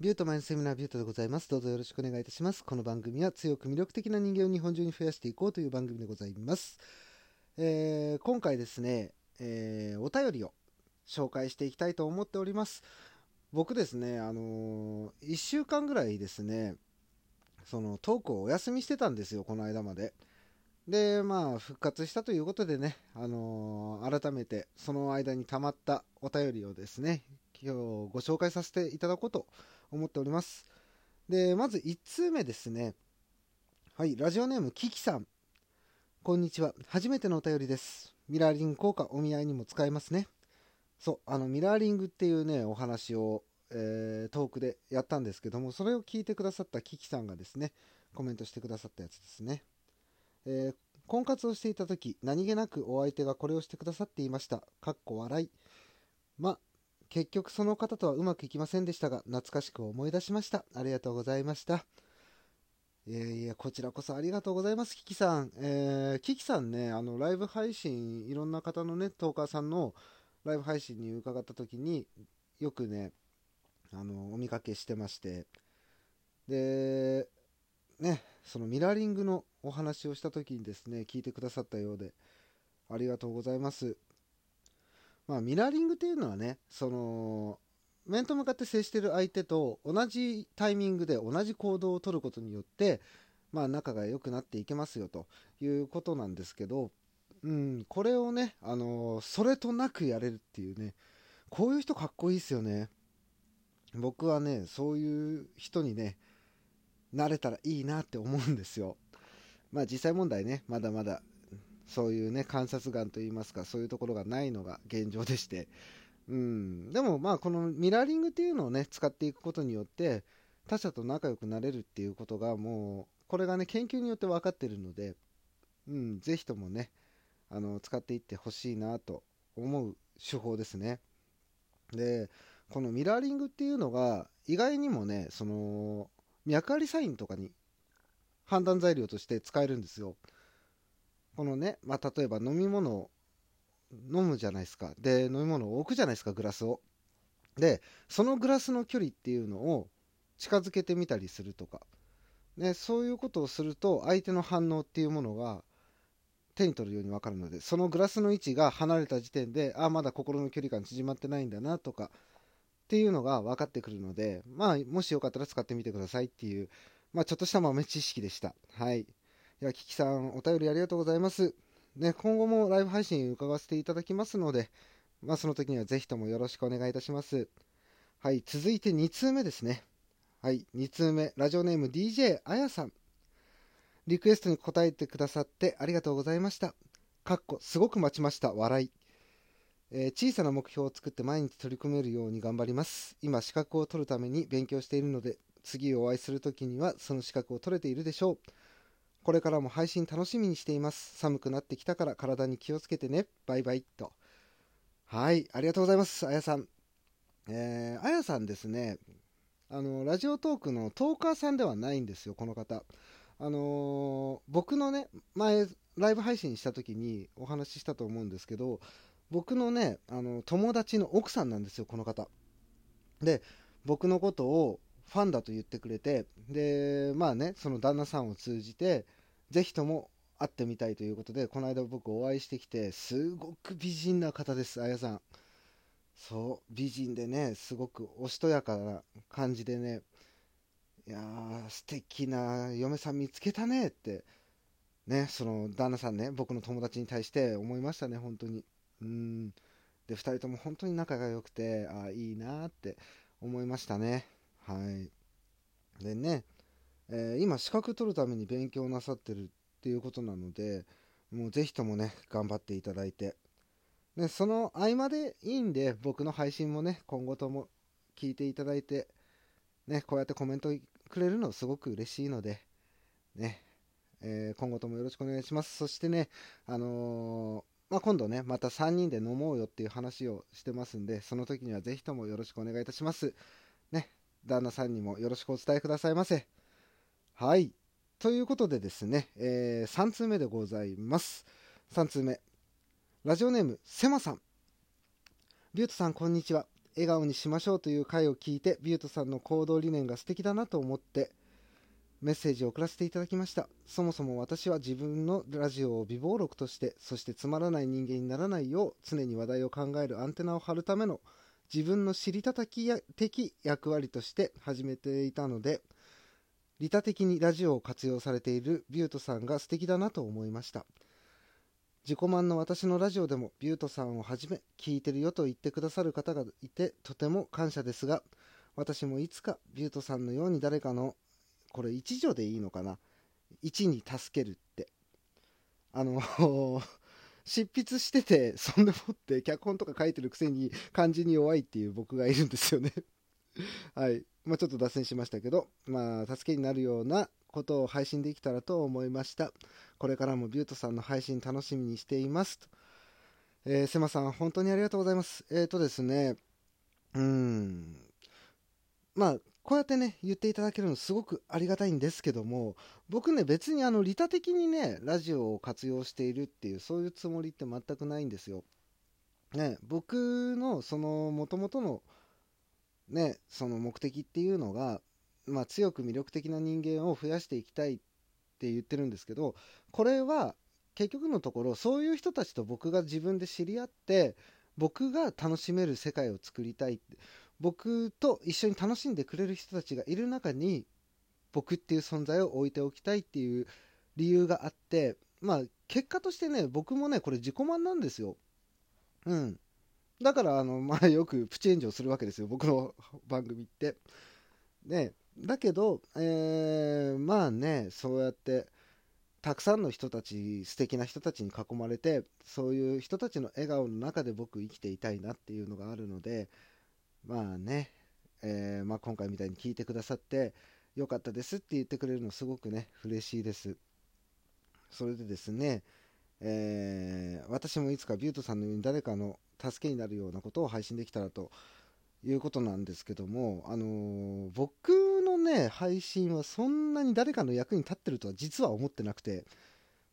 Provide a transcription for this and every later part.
ビュートマインセミナービュートでございます。どうぞよろしくお願いいたします。この番組は強く魅力的な人間を日本中に増やしていこうという番組でございます。えー今回ですね、えーお便りを紹介していきたいと思っております。僕ですね、あのー、1週間ぐらいですね、そのトークをお休みしてたんですよ、この間まで。で、まあ、復活したということでね、あのー改めてその間に溜まったお便りをですね、今日ご紹介させていただこうと思っております。で、まず1通目ですね。はい、ラジオネームキキさん。こんにちは。初めてのお便りです。ミラーリング効果お見合いにも使えますね。そう、あの、ミラーリングっていうね、お話を、えートークでやったんですけども、それを聞いてくださったキキさんがですね、コメントしてくださったやつですね。えー婚活をしていた時、何気なくお相手がこれをしてくださっていました。かっこ笑い。ま、結局その方とはうまくいきませんでしたが、懐かしく思い出しました。ありがとうございました。いやいや、こちらこそありがとうございます、キキさん。えー、キキさんね、あの、ライブ配信、いろんな方のね、トーカーさんのライブ配信に伺った時に、よくね、あの、お見かけしてまして、で、ね、そのミラーリングのお話をした時にですね、聞いてくださったようで、ありがとうございます。まあ、ミラーリングっていうのはね、その、面と向かって接してる相手と同じタイミングで同じ行動をとることによって、まあ、仲が良くなっていけますよということなんですけど、うん、これをね、あのそれとなくやれるっていうね、こういう人かっこいいですよね。僕はね、そういう人にね、なれたらいいなって思うんですよ。まあ実際問題ね、まだまだそういうね、観察眼といいますか、そういうところがないのが現状でして、うん、でもまあこのミラーリングっていうのをね、使っていくことによって、他者と仲良くなれるっていうことがもう、これがね、研究によって分かってるので、うん、ぜひともね、あの、使っていってほしいなと思う手法ですね。で、このミラーリングっていうのが、意外にもね、その、脈ありサインとかに判断材料として使えるんですよ。このね、まあ、例えば飲み物を飲むじゃないですか。で、飲み物を置くじゃないですか、グラスを。で、そのグラスの距離っていうのを近づけてみたりするとか。ね、そういうことをすると、相手の反応っていうものが手に取るようにわかるので、そのグラスの位置が離れた時点で、あ、まだ心の距離感縮まってないんだなとか、っていうのが分かってくるので、まあ、もしよかったら使ってみてくださいっていう、まあ、ちょっとした豆知識でした。はい。いや、キキさん、お便りありがとうございます。ね、今後もライブ配信伺わせていただきますので、まあ、その時にはぜひともよろしくお願いいたします。はい、続いて2通目ですね。はい、2通目、ラジオネーム DJ あやさん。リクエストに答えてくださってありがとうございました。かっこ、すごく待ちました。笑い。えー小さな目標を作って毎日取り組めるように頑張ります。今、資格を取るために勉強しているので、次お会いするときにはその資格を取れているでしょう。これからも配信楽しみにしています。寒くなってきたから体に気をつけてね。バイバイと。はい、ありがとうございます。あやさん。えー、あやさんですね、あの、ラジオトークのトーカーさんではないんですよ、この方。あのー僕のね、前、ライブ配信した時にお話ししたと思うんですけど、僕のね、あの、友達の奥さんなんですよ、この方。で、僕のことをファンだと言ってくれて、で、まあね、その旦那さんを通じて、ぜひとも会ってみたいということで、この間僕お会いしてきて、すごく美人な方です、あやさん。そう、美人でね、すごくおしとやかな感じでね、いやー、素敵な嫁さん見つけたねって、ね、その旦那さんね、僕の友達に対して思いましたね、本当に。うん。で、二人とも本当に仲が良くて、ああ、いいなーって思いましたね。はい。でね、えー今資格取るために勉強なさってるっていうことなので、もうぜひともね、頑張っていただいて、ね、その合間でいいんで、僕の配信もね、今後とも聞いていただいて、ね、こうやってコメントくれるのすごく嬉しいので、ね、えー今後ともよろしくお願いします。そしてね、あのーまあ、今度ね、また3人で飲もうよっていう話をしてますんで、その時にはぜひともよろしくお願いいたします。ね、旦那さんにもよろしくお伝えくださいませ。はい。ということでですね、え3通目でございます。3通目。ラジオネーム、セマさん。ビュートさん、こんにちは。笑顔にしましょうという回を聞いてビュートさんの行動理念が素敵だなと思ってメッセージを送らせていただきましたそもそも私は自分のラジオを微暴録としてそしてつまらない人間にならないよう常に話題を考えるアンテナを張るための自分の知りたたき的役割として始めていたので利他的にラジオを活用されているビュートさんが素敵だなと思いました。自己満の私のラジオでもビュートさんをはじめ聞いてるよと言ってくださる方がいてとても感謝ですが私もいつかビュートさんのように誰かのこれ一助でいいのかな？一に助けるって。あの 執筆しててそんでもって脚本とか書いてるくせに漢字に弱いっていう僕がいるんですよね。はい。まあ、ちょっと脱線しましたけどまあ助けになるようなことを配信できたらと思いました。これからもビュートさんの配信楽しみにしています。と、えー、セマさん本当にありがとうございます。えっ、ー、とですねうん。まあこうやってね言っていただけるのすごくありがたいんですけども僕ね別にあの利他的にねラジオを活用しているっていうそういうつもりって全くないんですよ。ね僕のその元々のねその目的っていうのがまあ、強く魅力的な人間を増やしていきたいって言ってるんですけどこれは結局のところそういう人たちと僕が自分で知り合って僕が楽しめる世界を作りたい僕と一緒に楽しんでくれる人たちがいる中に僕っていう存在を置いておきたいっていう理由があってまあ結果としてね僕もねこれ自己満なんですよ。うん。だからあの まあよくプチ炎上するわけですよ僕の番組って。ねだけど、えー、まあねそうやってたくさんの人たち素敵な人たちに囲まれてそういう人たちの笑顔の中で僕生きていたいなっていうのがあるのでまあね、えー、まあ、今回みたいに聞いてくださってよかったですって言ってくれるのすごくね嬉しいです。それでですね、えー、私もいつかビュートさんのように誰かの助けになるようなことを配信できたらということなんですけども、あのー、僕のね、配信はそんなに誰かの役に立ってるとは実は思ってなくて、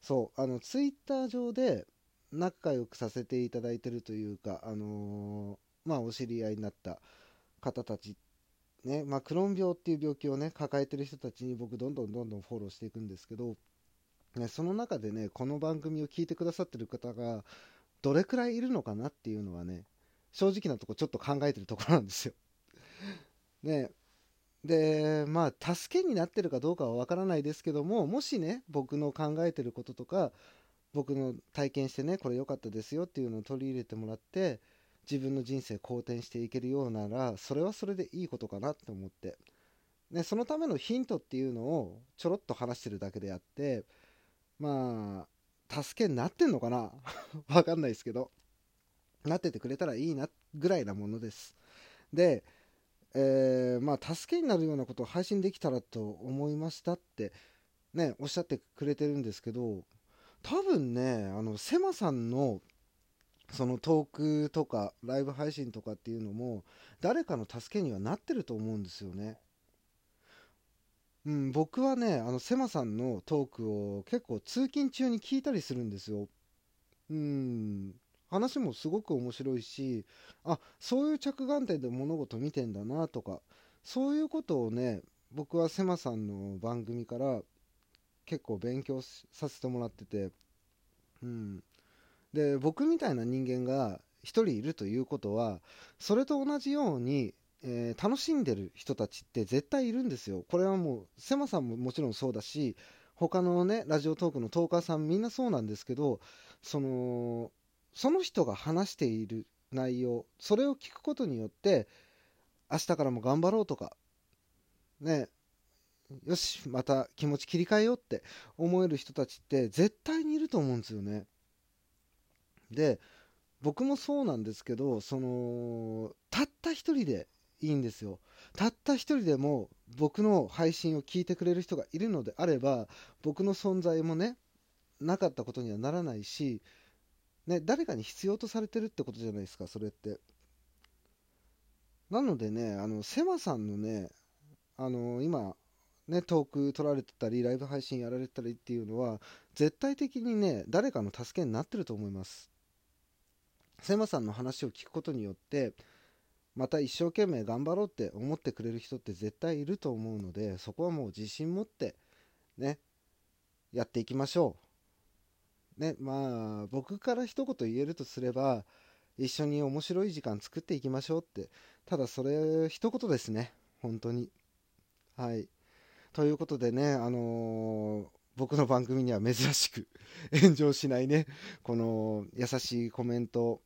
そう、あの、ツイッター上で仲良くさせていただいてるというか、あのー、まあ、お知り合いになった方たち、ね、まあ、クローン病っていう病気をね、抱えてる人たちに僕、どんどんどんどんフォローしていくんですけど、ね、その中でね、この番組を聞いてくださってる方が、どれくらいいるのかなっていうのはね、正直なとこちょっと考えてるところなんですよ。ねでまあ助けになってるかどうかは分からないですけどももしね僕の考えてることとか僕の体験してねこれ良かったですよっていうのを取り入れてもらって自分の人生好転していけるようならそれはそれでいいことかなって思って、ね、そのためのヒントっていうのをちょろっと話してるだけであってまあ助けになってんのかな？分かんないですけどなっててくれたらいいなぐらいなものです。で、えー、まあ、助けになるようなことを配信できたらと思いましたってね、おっしゃってくれてるんですけど、多分ね、あの、セマさんのそのトークとかライブ配信とかっていうのも誰かの助けにはなってると思うんですよね。うん、僕はね、あの、セマさんのトークを結構通勤中に聞いたりするんですよ。うん、話もすごく面白いしあそういう着眼点で物事見てんだなとかそういうことをね僕はセマさんの番組から結構勉強させてもらっててうんで僕みたいな人間が1人いるということはそれと同じように、えー、楽しんでる人たちって絶対いるんですよ。これはもうセマさんももちろんそうだし他のねラジオトークのトーカーさんみんなそうなんですけどそのその人が話している内容それを聞くことによって明日からも頑張ろうとかねよしまた気持ち切り替えようって思える人たちって絶対にいると思うんですよね。で僕もそうなんですけどそのたった一人でいいんですよたった一人でも僕の配信を聞いてくれる人がいるのであれば僕の存在もねなかったことにはならないしね、誰かに必要とされてるってことじゃないですか、それって。なのでね、あの、セマさんのね、あの、今、ね、トーク取られてたり、ライブ配信やられてたりっていうのは、絶対的にね、誰かの助けになってると思います。セマさんの話を聞くことによって、また一生懸命頑張ろうって思ってくれる人って絶対いると思うのでそこはもう自信持ってねやっていきましょう。ねまあ僕から一言言えるとすれば一緒に面白い時間作っていきましょうって。ただそれ一言ですね本当に。はい。ということでねあのー僕の番組には珍しく 炎上しないね、この優しいコメント、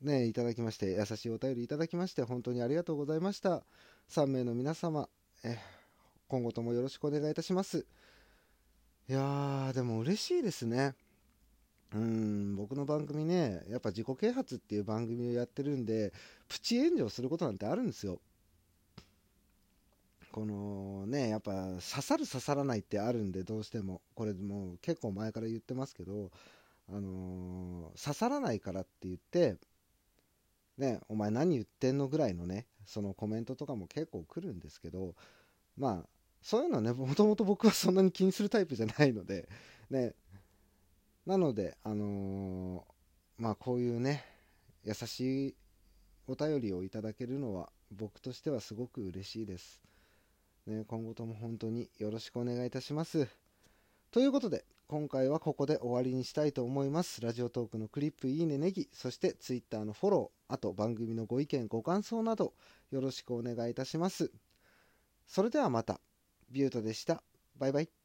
ね、いただきまして、優しいお便りいただきまして、本当にありがとうございました。3名の皆様、え今後ともよろしくお願いいたします。いやー、でも嬉しいですね。うん、僕の番組ね、やっぱ自己啓発っていう番組をやってるんで、プチ炎上することなんてあるんですよ。このね、やっぱ刺さる刺さらないってあるんで、どうしても。これもう結構前から言ってますけど、あのー、刺さらないからって言って、ね、お前何言ってんのぐらいのね、そのコメントとかも結構来るんですけど、まあ、そういうのはね、もともと僕はそんなに気にするタイプじゃないので、ね、なので、あのー、まあこういうね、優しいお便りをいただけるのは僕としてはすごく嬉しいです。ね、今後とも本当によろしくお願いいたします。ということで、今回はここで終わりにしたいと思います。ラジオトークのクリップ、いいね、ネギ、そしてツイッターのフォロー、あと番組のご意見、ご感想などよろしくお願いいたします。それではまた。ビュートでした。バイバイ。